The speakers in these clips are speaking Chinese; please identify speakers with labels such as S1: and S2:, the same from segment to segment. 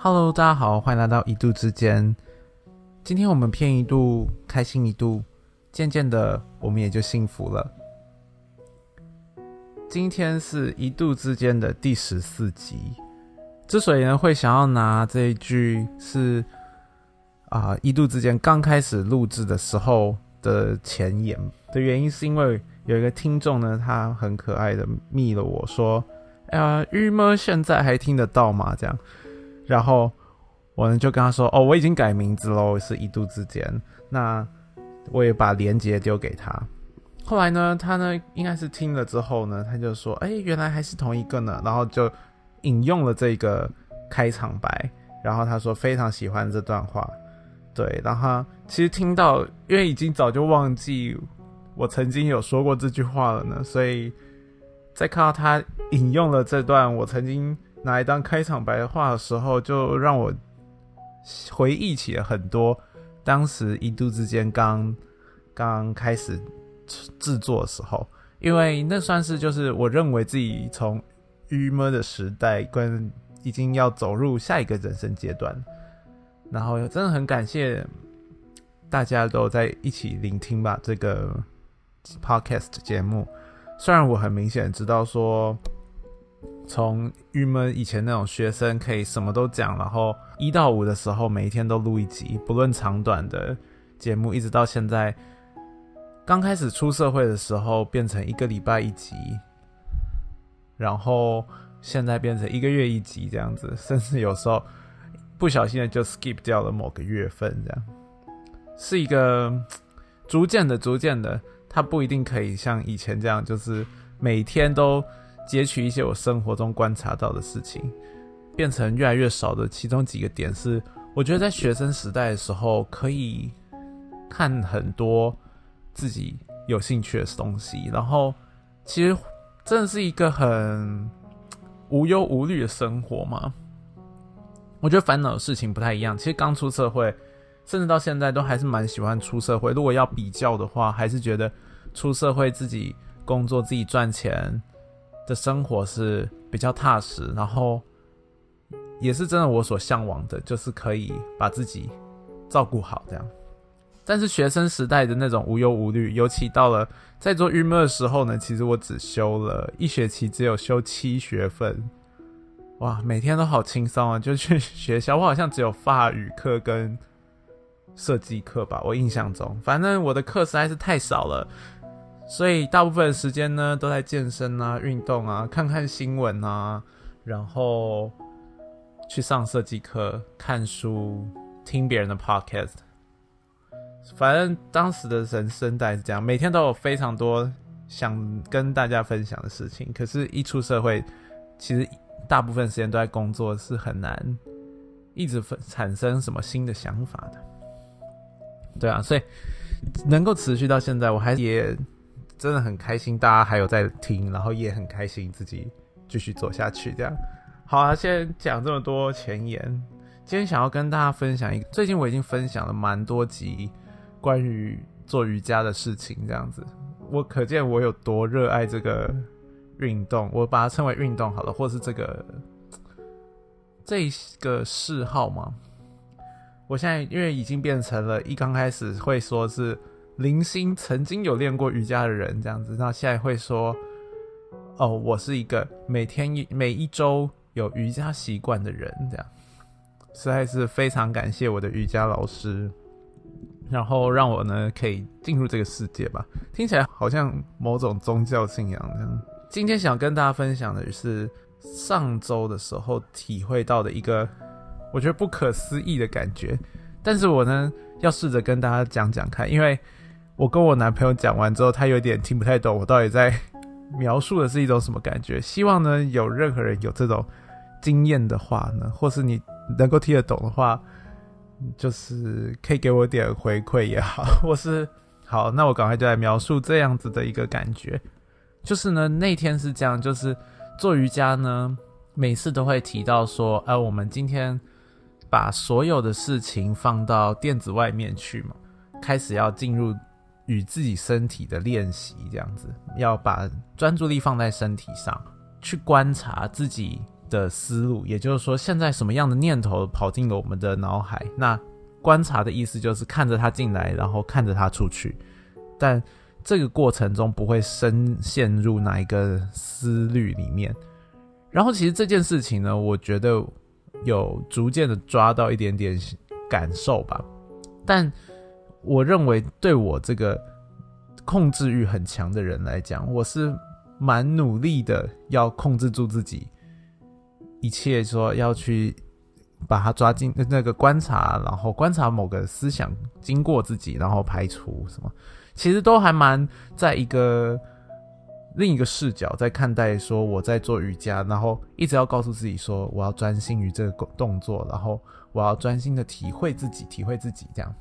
S1: Hello，大家好，欢迎来到一度之间。今天我们骗一度，开心一度，渐渐的，我们也就幸福了。今天是一度之间的第十四集。之所以呢会想要拿这一句是啊一度之间刚开始录制的时候的前言的原因，是因为有一个听众呢，他很可爱的密了我说：“哎呀，郁闷，现在还听得到吗？”这样。然后我呢就跟他说：“哦，我已经改名字喽，是一度之间。那我也把链接丢给他。后来呢，他呢应该是听了之后呢，他就说：‘哎，原来还是同一个呢。’然后就引用了这个开场白。然后他说非常喜欢这段话。对，然后其实听到，因为已经早就忘记我曾经有说过这句话了呢，所以在看到他引用了这段我曾经。”拿来当开场白的话的时候，就让我回忆起了很多当时一度之间刚刚开始制作的时候，因为那算是就是我认为自己从郁闷的时代跟已经要走入下一个人生阶段，然后真的很感谢大家都在一起聆听吧这个 podcast 节目，虽然我很明显知道说。从郁闷以前那种学生可以什么都讲，然后一到五的时候每一天都录一集，不论长短的节目，一直到现在，刚开始出社会的时候变成一个礼拜一集，然后现在变成一个月一集这样子，甚至有时候 不小心的就 skip 掉了某个月份，这样是一个逐渐的、逐渐的，它不一定可以像以前这样，就是每天都。截取一些我生活中观察到的事情，变成越来越少的。其中几个点是，我觉得在学生时代的时候，可以看很多自己有兴趣的东西，然后其实真的是一个很无忧无虑的生活嘛。我觉得烦恼的事情不太一样。其实刚出社会，甚至到现在都还是蛮喜欢出社会。如果要比较的话，还是觉得出社会自己工作、自己赚钱。的生活是比较踏实，然后也是真的我所向往的，就是可以把自己照顾好这样。但是学生时代的那种无忧无虑，尤其到了在做郁闷的时候呢，其实我只修了一学期，只有修七学分，哇，每天都好轻松啊！就去 学校，我好像只有法语课跟设计课吧，我印象中，反正我的课实在是太少了。所以大部分时间呢都在健身啊、运动啊、看看新闻啊，然后去上设计课、看书、听别人的 podcast。反正当时的人生大概是这样，每天都有非常多想跟大家分享的事情。可是，一出社会，其实大部分时间都在工作，是很难一直分产生什么新的想法的。对啊，所以能够持续到现在，我还也。真的很开心，大家还有在听，然后也很开心自己继续走下去。这样，好啊，先讲这么多前言。今天想要跟大家分享一个，最近我已经分享了蛮多集关于做瑜伽的事情。这样子，我可见我有多热爱这个运动，我把它称为运动好了，或是这个这个嗜好吗。我现在因为已经变成了一刚开始会说是。零星曾经有练过瑜伽的人，这样子，那现在会说，哦，我是一个每天一每一周有瑜伽习惯的人，这样，实在是非常感谢我的瑜伽老师，然后让我呢可以进入这个世界吧。听起来好像某种宗教信仰这样。今天想跟大家分享的是上周的时候体会到的一个我觉得不可思议的感觉，但是我呢要试着跟大家讲讲看，因为。我跟我男朋友讲完之后，他有点听不太懂我到底在 描述的是一种什么感觉。希望呢，有任何人有这种经验的话呢，或是你能够听得懂的话，就是可以给我点回馈也好，或是好，那我赶快就来描述这样子的一个感觉。就是呢，那天是这样，就是做瑜伽呢，每次都会提到说，哎，我们今天把所有的事情放到垫子外面去嘛，开始要进入。与自己身体的练习，这样子要把专注力放在身体上，去观察自己的思路，也就是说，现在什么样的念头跑进了我们的脑海？那观察的意思就是看着它进来，然后看着它出去，但这个过程中不会深陷入哪一个思虑里面。然后，其实这件事情呢，我觉得有逐渐的抓到一点点感受吧。但我认为，对我这个控制欲很强的人来讲，我是蛮努力的，要控制住自己。一切说要去把它抓进那个观察，然后观察某个思想经过自己，然后排除什么，其实都还蛮在一个另一个视角在看待。说我在做瑜伽，然后一直要告诉自己说我要专心于这个动作，然后我要专心的体会自己，体会自己这样。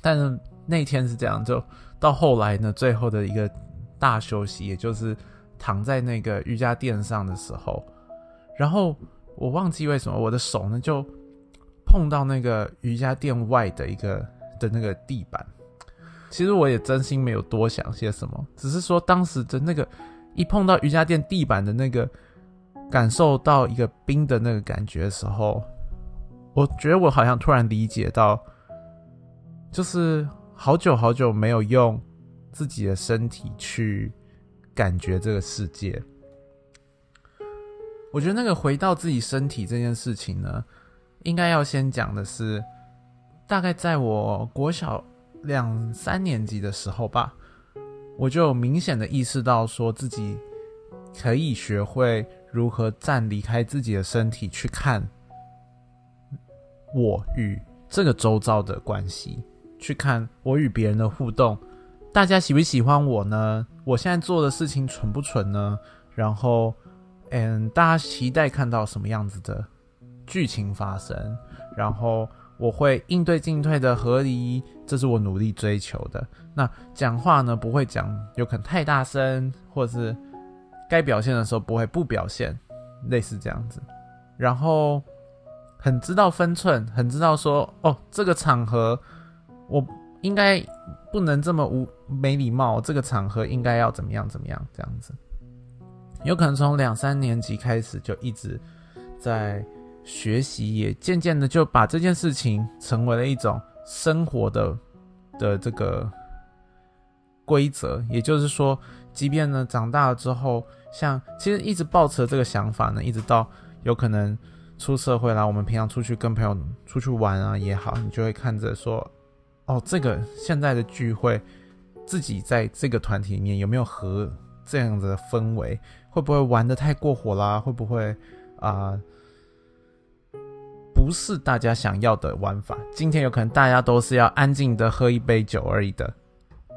S1: 但是那天是这样，就到后来呢，最后的一个大休息，也就是躺在那个瑜伽垫上的时候。然后我忘记为什么我的手呢就碰到那个瑜伽垫外的一个的那个地板。其实我也真心没有多想些什么，只是说当时的那个一碰到瑜伽垫地板的那个感受到一个冰的那个感觉的时候，我觉得我好像突然理解到，就是好久好久没有用自己的身体去感觉这个世界。我觉得那个回到自己身体这件事情呢，应该要先讲的是，大概在我国小两三年级的时候吧，我就明显的意识到，说自己可以学会如何站离开自己的身体去看我与这个周遭的关系，去看我与别人的互动，大家喜不喜欢我呢？我现在做的事情蠢不蠢呢？然后。嗯，大家期待看到什么样子的剧情发生？然后我会应对进退的合理，这是我努力追求的。那讲话呢，不会讲有可能太大声，或者是该表现的时候不会不表现，类似这样子。然后很知道分寸，很知道说哦，这个场合我应该不能这么无没礼貌，这个场合应该要怎么样怎么样这样子。有可能从两三年级开始就一直在学习，也渐渐的就把这件事情成为了一种生活的的这个规则。也就是说，即便呢长大了之后，像其实一直抱持这个想法呢，一直到有可能出社会啦，我们平常出去跟朋友出去玩啊也好，你就会看着说，哦，这个现在的聚会，自己在这个团体里面有没有和这样的氛围？会不会玩的太过火啦？会不会啊？不是大家想要的玩法。今天有可能大家都是要安静的喝一杯酒而已的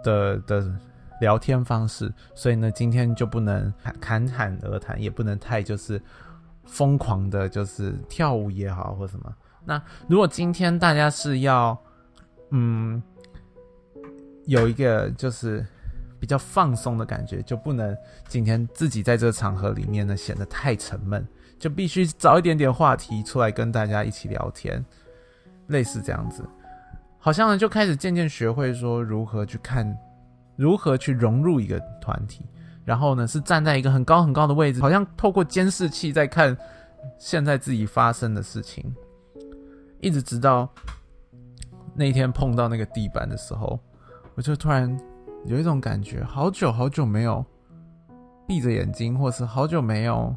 S1: 的的聊天方式，所以呢，今天就不能侃侃而谈，也不能太就是疯狂的，就是跳舞也好或什么。那如果今天大家是要嗯有一个就是。比较放松的感觉，就不能今天自己在这个场合里面呢显得太沉闷，就必须找一点点话题出来跟大家一起聊天，类似这样子，好像呢就开始渐渐学会说如何去看，如何去融入一个团体，然后呢是站在一个很高很高的位置，好像透过监视器在看现在自己发生的事情，一直直到那天碰到那个地板的时候，我就突然。有一种感觉，好久好久没有闭着眼睛，或是好久没有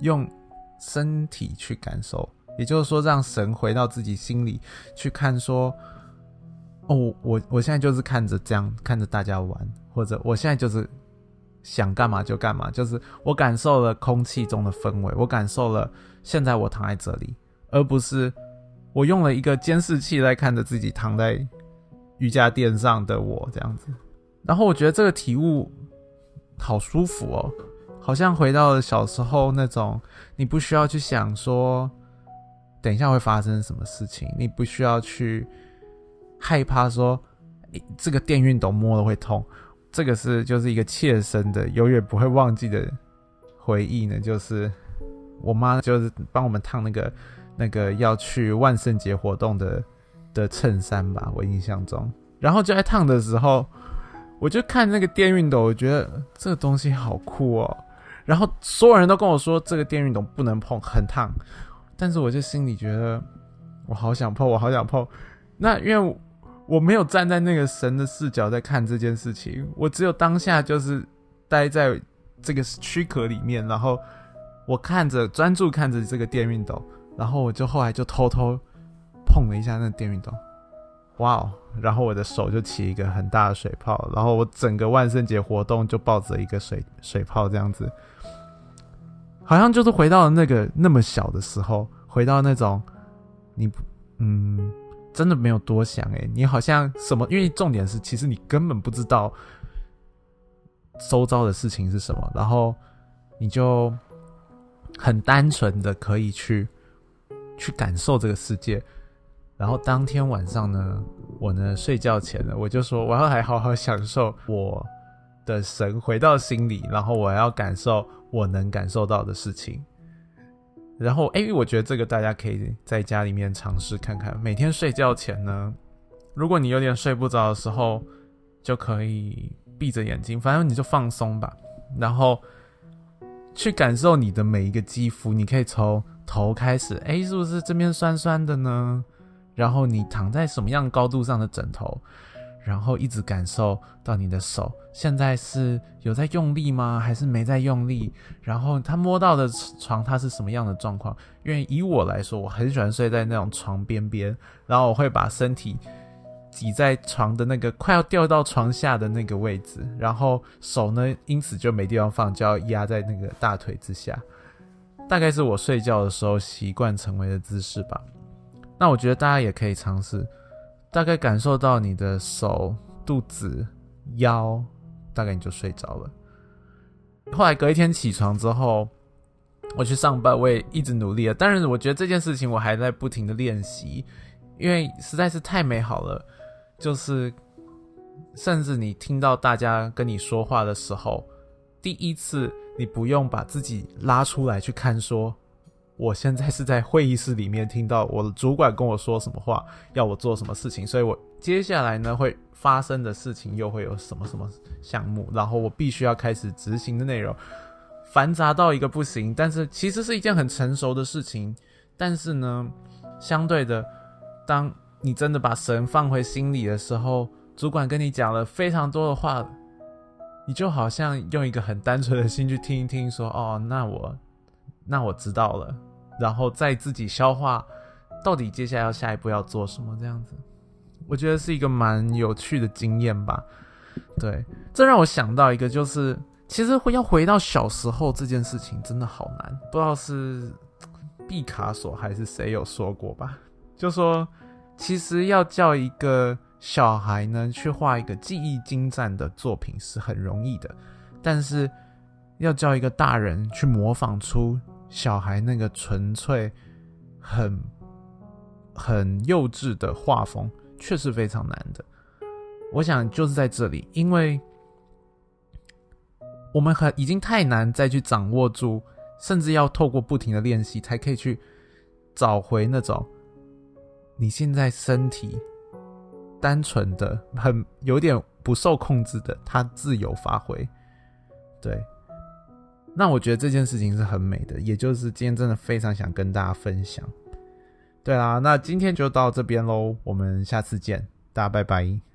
S1: 用身体去感受，也就是说，让神回到自己心里去看，说：“哦，我我现在就是看着这样看着大家玩，或者我现在就是想干嘛就干嘛，就是我感受了空气中的氛围，我感受了现在我躺在这里，而不是我用了一个监视器在看着自己躺在。”瑜伽垫上的我这样子，然后我觉得这个体悟好舒服哦，好像回到了小时候那种，你不需要去想说等一下会发生什么事情，你不需要去害怕说这个电熨斗摸了会痛，这个是就是一个切身的永远不会忘记的回忆呢，就是我妈就是帮我们烫那个那个要去万圣节活动的。的衬衫吧，我印象中，然后就在烫的时候，我就看那个电熨斗，我觉得这个东西好酷哦。然后所有人都跟我说这个电熨斗不能碰，很烫。但是我就心里觉得，我好想碰，我好想碰。那因为我没有站在那个神的视角在看这件事情，我只有当下就是待在这个躯壳里面，然后我看着专注看着这个电熨斗，然后我就后来就偷偷碰了一下那个电熨斗。哇哦！然后我的手就起一个很大的水泡，然后我整个万圣节活动就抱着一个水水泡这样子，好像就是回到了那个那么小的时候，回到那种你嗯真的没有多想诶，你好像什么？因为重点是其实你根本不知道周遭的事情是什么，然后你就很单纯的可以去去感受这个世界。然后当天晚上呢，我呢睡觉前呢，我就说我要来好好享受我的神回到心里，然后我要感受我能感受到的事情。然后，哎，我觉得这个大家可以在家里面尝试看看。每天睡觉前呢，如果你有点睡不着的时候，就可以闭着眼睛，反正你就放松吧，然后去感受你的每一个肌肤。你可以从头开始，哎，是不是这边酸酸的呢？然后你躺在什么样高度上的枕头，然后一直感受到你的手现在是有在用力吗？还是没在用力？然后他摸到的床，它是什么样的状况？因为以我来说，我很喜欢睡在那种床边边，然后我会把身体挤在床的那个快要掉到床下的那个位置，然后手呢，因此就没地方放，就要压在那个大腿之下。大概是我睡觉的时候习惯成为的姿势吧。那我觉得大家也可以尝试，大概感受到你的手、肚子、腰，大概你就睡着了。后来隔一天起床之后，我去上班，我也一直努力了。但是我觉得这件事情我还在不停的练习，因为实在是太美好了。就是甚至你听到大家跟你说话的时候，第一次你不用把自己拉出来去看说。我现在是在会议室里面听到我的主管跟我说什么话，要我做什么事情，所以我接下来呢会发生的事情又会有什么什么项目，然后我必须要开始执行的内容，繁杂到一个不行，但是其实是一件很成熟的事情。但是呢，相对的，当你真的把神放回心里的时候，主管跟你讲了非常多的话，你就好像用一个很单纯的心去听一听，说哦，那我那我知道了。然后再自己消化，到底接下来要下一步要做什么？这样子，我觉得是一个蛮有趣的经验吧。对，这让我想到一个，就是其实会要回到小时候这件事情真的好难。不知道是毕卡索还是谁有说过吧？就说其实要叫一个小孩呢去画一个技艺精湛的作品是很容易的，但是要叫一个大人去模仿出。小孩那个纯粹、很、很幼稚的画风，确实非常难的。我想就是在这里，因为我们很已经太难再去掌握住，甚至要透过不停的练习，才可以去找回那种你现在身体单纯的、很有点不受控制的，他自由发挥，对。那我觉得这件事情是很美的，也就是今天真的非常想跟大家分享。对啦，那今天就到这边喽，我们下次见，大家拜拜。